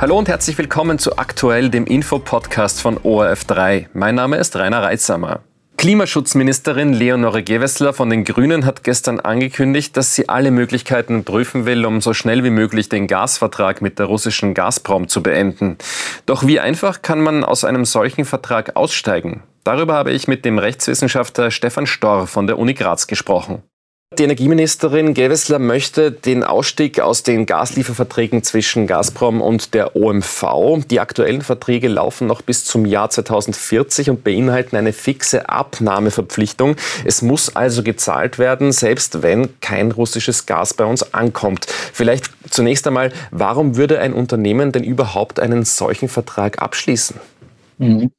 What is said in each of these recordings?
Hallo und herzlich willkommen zu Aktuell, dem Infopodcast von ORF3. Mein Name ist Rainer Reitsamer. Klimaschutzministerin Leonore Gewessler von den Grünen hat gestern angekündigt, dass sie alle Möglichkeiten prüfen will, um so schnell wie möglich den Gasvertrag mit der russischen Gazprom zu beenden. Doch wie einfach kann man aus einem solchen Vertrag aussteigen? Darüber habe ich mit dem Rechtswissenschaftler Stefan Storr von der Uni Graz gesprochen. Die Energieministerin Gewessler möchte den Ausstieg aus den Gaslieferverträgen zwischen Gazprom und der OMV. Die aktuellen Verträge laufen noch bis zum Jahr 2040 und beinhalten eine fixe Abnahmeverpflichtung. Es muss also gezahlt werden, selbst wenn kein russisches Gas bei uns ankommt. Vielleicht zunächst einmal, warum würde ein Unternehmen denn überhaupt einen solchen Vertrag abschließen? Mhm.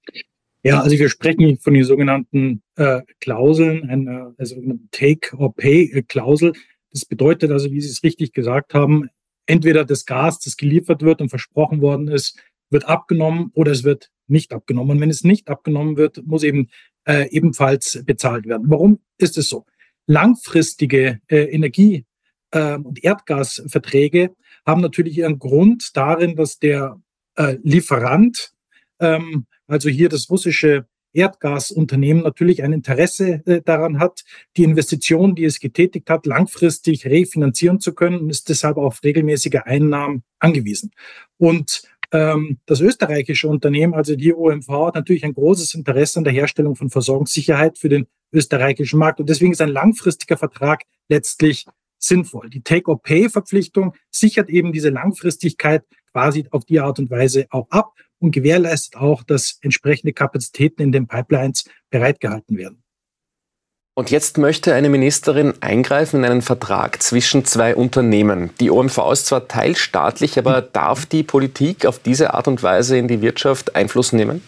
Ja, also wir sprechen von den sogenannten äh, Klauseln, einer also Take-or-Pay-Klausel. Das bedeutet also, wie Sie es richtig gesagt haben, entweder das Gas, das geliefert wird und versprochen worden ist, wird abgenommen oder es wird nicht abgenommen. Und wenn es nicht abgenommen wird, muss eben äh, ebenfalls bezahlt werden. Warum ist es so? Langfristige äh, Energie- äh, und Erdgasverträge haben natürlich ihren Grund darin, dass der äh, Lieferant ähm, also hier das russische Erdgasunternehmen natürlich ein Interesse äh, daran hat, die Investitionen, die es getätigt hat, langfristig refinanzieren zu können und ist deshalb auf regelmäßige Einnahmen angewiesen. Und ähm, das österreichische Unternehmen, also die OMV, hat natürlich ein großes Interesse an der Herstellung von Versorgungssicherheit für den österreichischen Markt. Und deswegen ist ein langfristiger Vertrag letztlich sinnvoll. Die Take-or-Pay-Verpflichtung sichert eben diese Langfristigkeit quasi auf die Art und Weise auch ab und gewährleistet auch, dass entsprechende Kapazitäten in den Pipelines bereitgehalten werden. Und jetzt möchte eine Ministerin eingreifen in einen Vertrag zwischen zwei Unternehmen. Die OMV ist zwar teilstaatlich, aber darf die Politik auf diese Art und Weise in die Wirtschaft Einfluss nehmen?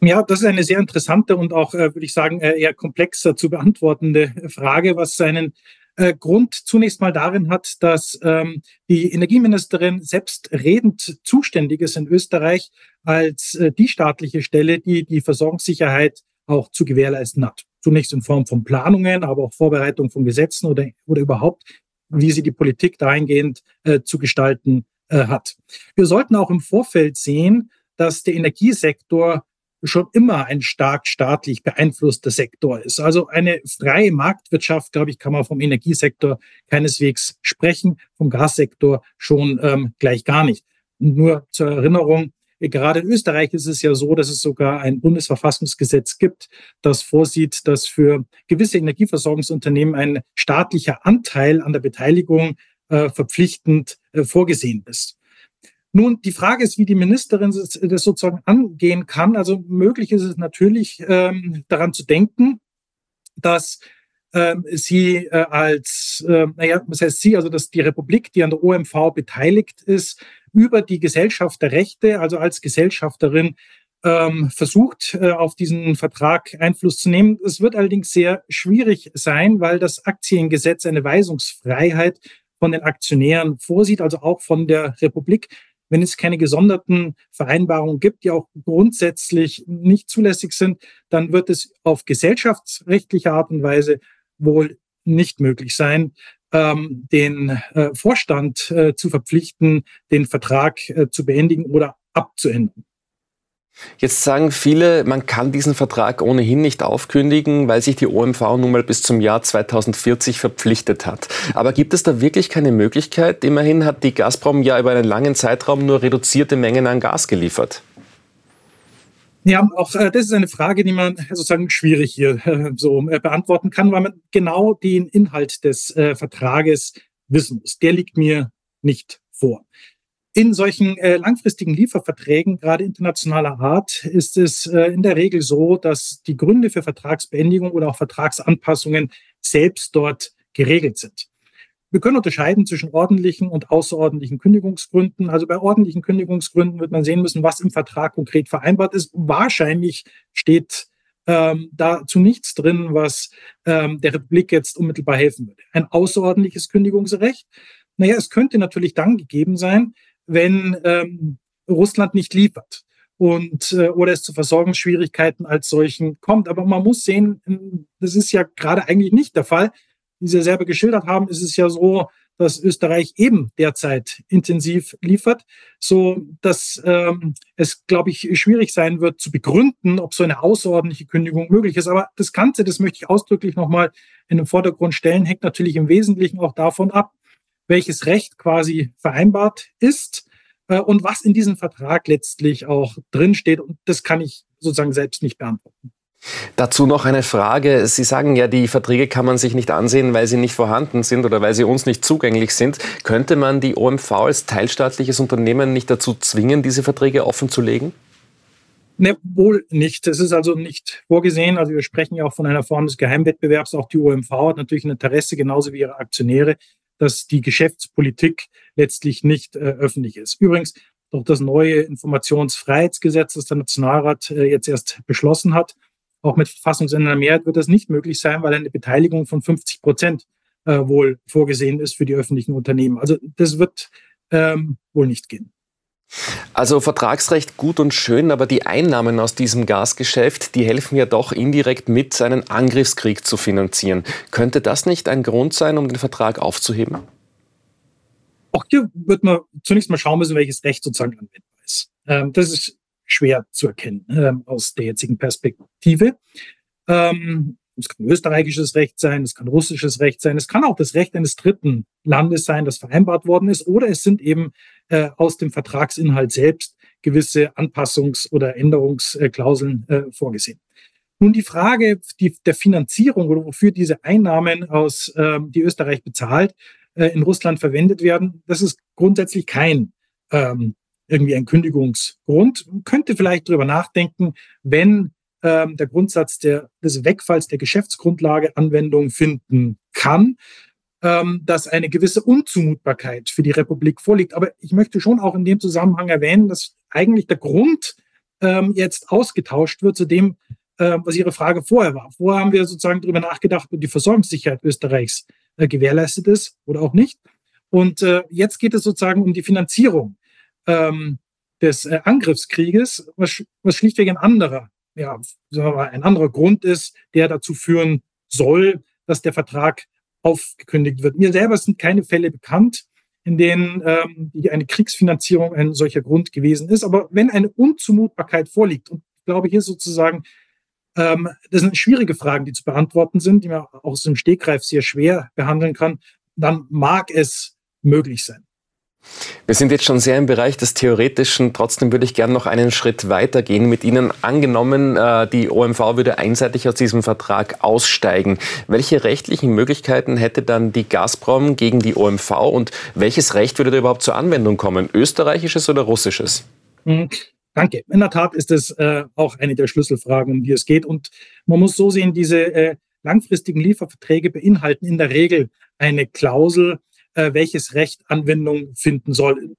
Ja, das ist eine sehr interessante und auch, äh, würde ich sagen, äh, eher komplexer zu beantwortende Frage, was seinen äh, Grund zunächst mal darin hat, dass ähm, die Energieministerin selbstredend zuständig ist in Österreich als äh, die staatliche Stelle, die die Versorgungssicherheit auch zu gewährleisten hat. Zunächst in Form von Planungen, aber auch Vorbereitung von Gesetzen oder, oder überhaupt, wie sie die Politik dahingehend äh, zu gestalten äh, hat. Wir sollten auch im Vorfeld sehen, dass der Energiesektor schon immer ein stark staatlich beeinflusster Sektor ist. Also eine freie Marktwirtschaft, glaube ich, kann man vom Energiesektor keineswegs sprechen, vom Gassektor schon ähm, gleich gar nicht. Und nur zur Erinnerung, Gerade in Österreich ist es ja so, dass es sogar ein Bundesverfassungsgesetz gibt, das vorsieht, dass für gewisse Energieversorgungsunternehmen ein staatlicher Anteil an der Beteiligung äh, verpflichtend äh, vorgesehen ist. Nun, die Frage ist, wie die Ministerin das sozusagen angehen kann. Also möglich ist es natürlich, ähm, daran zu denken, dass ähm, sie äh, als, äh, naja, was heißt sie, also dass die Republik, die an der OMV beteiligt ist, über die Gesellschaft der Rechte, also als Gesellschafterin, ähm, versucht, äh, auf diesen Vertrag Einfluss zu nehmen. Es wird allerdings sehr schwierig sein, weil das Aktiengesetz eine Weisungsfreiheit von den Aktionären vorsieht, also auch von der Republik wenn es keine gesonderten Vereinbarungen gibt, die auch grundsätzlich nicht zulässig sind, dann wird es auf gesellschaftsrechtliche Art und Weise wohl nicht möglich sein, ähm, den äh, Vorstand äh, zu verpflichten, den Vertrag äh, zu beendigen oder abzuändern. Jetzt sagen viele, man kann diesen Vertrag ohnehin nicht aufkündigen, weil sich die OMV nun mal bis zum Jahr 2040 verpflichtet hat. Aber gibt es da wirklich keine Möglichkeit? Immerhin hat die Gazprom ja über einen langen Zeitraum nur reduzierte Mengen an Gas geliefert. Ja, auch äh, das ist eine Frage, die man sozusagen schwierig hier äh, so äh, beantworten kann, weil man genau den Inhalt des Vertrages wissen muss. Der liegt mir nicht vor. In solchen äh, langfristigen Lieferverträgen, gerade internationaler Art, ist es äh, in der Regel so, dass die Gründe für Vertragsbeendigung oder auch Vertragsanpassungen selbst dort geregelt sind. Wir können unterscheiden zwischen ordentlichen und außerordentlichen Kündigungsgründen. Also bei ordentlichen Kündigungsgründen wird man sehen müssen, was im Vertrag konkret vereinbart ist. Wahrscheinlich steht ähm, dazu nichts drin, was ähm, der Republik jetzt unmittelbar helfen würde. Ein außerordentliches Kündigungsrecht. Naja, es könnte natürlich dann gegeben sein, wenn ähm, Russland nicht liefert und äh, oder es zu Versorgungsschwierigkeiten als solchen kommt. Aber man muss sehen, das ist ja gerade eigentlich nicht der Fall. Wie Sie selber geschildert haben, ist es ja so, dass Österreich eben derzeit intensiv liefert, so dass ähm, es, glaube ich, schwierig sein wird zu begründen, ob so eine außerordentliche Kündigung möglich ist. Aber das Ganze, das möchte ich ausdrücklich nochmal in den Vordergrund stellen, hängt natürlich im Wesentlichen auch davon ab, welches Recht quasi vereinbart ist äh, und was in diesem Vertrag letztlich auch drinsteht. Und das kann ich sozusagen selbst nicht beantworten. Dazu noch eine Frage. Sie sagen ja, die Verträge kann man sich nicht ansehen, weil sie nicht vorhanden sind oder weil sie uns nicht zugänglich sind. Könnte man die OMV als teilstaatliches Unternehmen nicht dazu zwingen, diese Verträge offen zu legen? Ne, wohl nicht. Es ist also nicht vorgesehen. Also wir sprechen ja auch von einer Form des Geheimwettbewerbs. Auch die OMV hat natürlich ein Interesse, genauso wie ihre Aktionäre, dass die Geschäftspolitik letztlich nicht äh, öffentlich ist. Übrigens, durch das neue Informationsfreiheitsgesetz, das der Nationalrat äh, jetzt erst beschlossen hat, auch mit verfassungsändernder Mehrheit wird das nicht möglich sein, weil eine Beteiligung von 50 Prozent äh, wohl vorgesehen ist für die öffentlichen Unternehmen. Also das wird ähm, wohl nicht gehen. Also Vertragsrecht gut und schön, aber die Einnahmen aus diesem Gasgeschäft, die helfen ja doch indirekt mit, einen Angriffskrieg zu finanzieren. Könnte das nicht ein Grund sein, um den Vertrag aufzuheben? Auch hier wird man zunächst mal schauen müssen, welches Recht sozusagen anwendbar ist. Ähm, das ist schwer zu erkennen äh, aus der jetzigen Perspektive. Ähm, es kann österreichisches Recht sein, es kann russisches Recht sein, es kann auch das Recht eines dritten Landes sein, das vereinbart worden ist, oder es sind eben äh, aus dem Vertragsinhalt selbst gewisse Anpassungs- oder Änderungsklauseln äh, vorgesehen. Nun die Frage der Finanzierung oder wofür diese Einnahmen aus, ähm, die Österreich bezahlt, äh, in Russland verwendet werden, das ist grundsätzlich kein ähm, irgendwie ein Kündigungsgrund. Man könnte vielleicht darüber nachdenken, wenn ähm, der Grundsatz der, des Wegfalls der Geschäftsgrundlage Anwendung finden kann, ähm, dass eine gewisse Unzumutbarkeit für die Republik vorliegt. Aber ich möchte schon auch in dem Zusammenhang erwähnen, dass eigentlich der Grund ähm, jetzt ausgetauscht wird zu dem, äh, was Ihre Frage vorher war. Vorher haben wir sozusagen darüber nachgedacht, ob die Versorgungssicherheit Österreichs äh, gewährleistet ist oder auch nicht. Und äh, jetzt geht es sozusagen um die Finanzierung ähm, des äh, Angriffskrieges, was, was schlichtweg ein anderer, ja, ein anderer Grund ist, der dazu führen soll, dass der Vertrag aufgekündigt wird. Mir selber sind keine Fälle bekannt, in denen ähm, eine Kriegsfinanzierung ein solcher Grund gewesen ist. Aber wenn eine Unzumutbarkeit vorliegt, und ich glaube hier sozusagen, ähm, das sind schwierige Fragen, die zu beantworten sind, die man aus dem Stegreif sehr schwer behandeln kann, dann mag es möglich sein. Wir sind jetzt schon sehr im Bereich des Theoretischen. Trotzdem würde ich gerne noch einen Schritt weiter gehen mit Ihnen. Angenommen, äh, die OMV würde einseitig aus diesem Vertrag aussteigen. Welche rechtlichen Möglichkeiten hätte dann die Gazprom gegen die OMV und welches Recht würde da überhaupt zur Anwendung kommen? Österreichisches oder russisches? Mhm. Danke. In der Tat ist es äh, auch eine der Schlüsselfragen, um die es geht. Und man muss so sehen, diese äh, langfristigen Lieferverträge beinhalten in der Regel eine Klausel, äh, welches Recht Anwendung finden soll.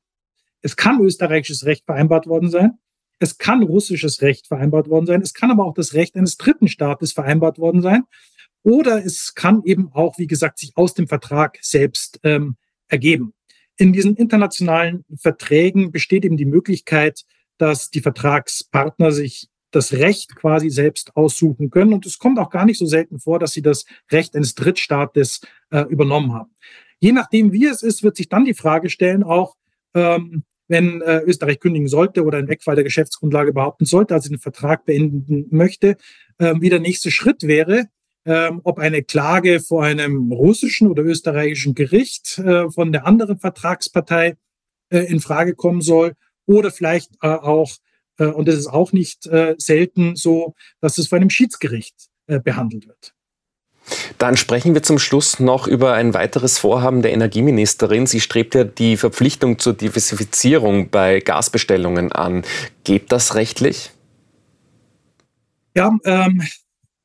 Es kann österreichisches Recht vereinbart worden sein. Es kann russisches Recht vereinbart worden sein. Es kann aber auch das Recht eines dritten Staates vereinbart worden sein. Oder es kann eben auch, wie gesagt, sich aus dem Vertrag selbst ähm, ergeben. In diesen internationalen Verträgen besteht eben die Möglichkeit, dass die Vertragspartner sich das Recht quasi selbst aussuchen können. Und es kommt auch gar nicht so selten vor, dass sie das Recht eines Drittstaates äh, übernommen haben. Je nachdem, wie es ist, wird sich dann die Frage stellen, auch ähm, wenn äh, Österreich kündigen sollte oder einen Wegfall der Geschäftsgrundlage behaupten sollte, also den Vertrag beenden möchte, äh, wie der nächste Schritt wäre, äh, ob eine Klage vor einem russischen oder österreichischen Gericht äh, von der anderen Vertragspartei äh, in Frage kommen soll oder vielleicht äh, auch, äh, und das ist auch nicht äh, selten so, dass es vor einem Schiedsgericht äh, behandelt wird. Dann sprechen wir zum Schluss noch über ein weiteres Vorhaben der Energieministerin. Sie strebt ja die Verpflichtung zur Diversifizierung bei Gasbestellungen an. Geht das rechtlich? Ja, ähm,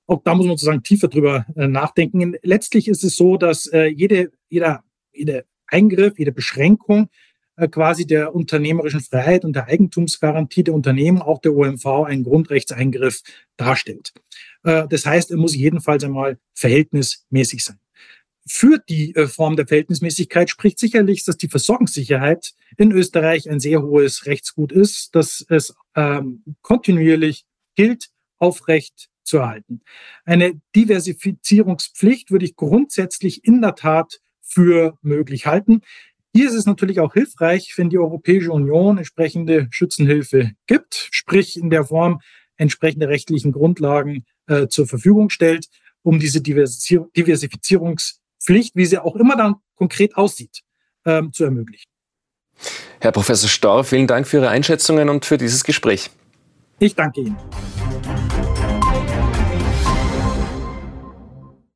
auch da muss man sozusagen tiefer drüber äh, nachdenken. Letztlich ist es so, dass äh, jede, jeder, jeder Eingriff, jede Beschränkung äh, quasi der unternehmerischen Freiheit und der Eigentumsgarantie der Unternehmen, auch der OMV, einen Grundrechtseingriff darstellt. Äh, das heißt, er muss jedenfalls einmal verhältnismäßig sein. Für die äh, Form der Verhältnismäßigkeit spricht sicherlich, dass die Versorgungssicherheit in Österreich ein sehr hohes Rechtsgut ist, dass es ähm, kontinuierlich gilt, aufrecht zu erhalten. Eine Diversifizierungspflicht würde ich grundsätzlich in der Tat für möglich halten. Hier ist es natürlich auch hilfreich, wenn die Europäische Union entsprechende Schützenhilfe gibt, sprich in der Form entsprechende rechtlichen Grundlagen äh, zur Verfügung stellt, um diese Diversifizierungspflicht, wie sie auch immer dann konkret aussieht, ähm, zu ermöglichen. Herr Professor Storr, vielen Dank für Ihre Einschätzungen und für dieses Gespräch. Ich danke Ihnen.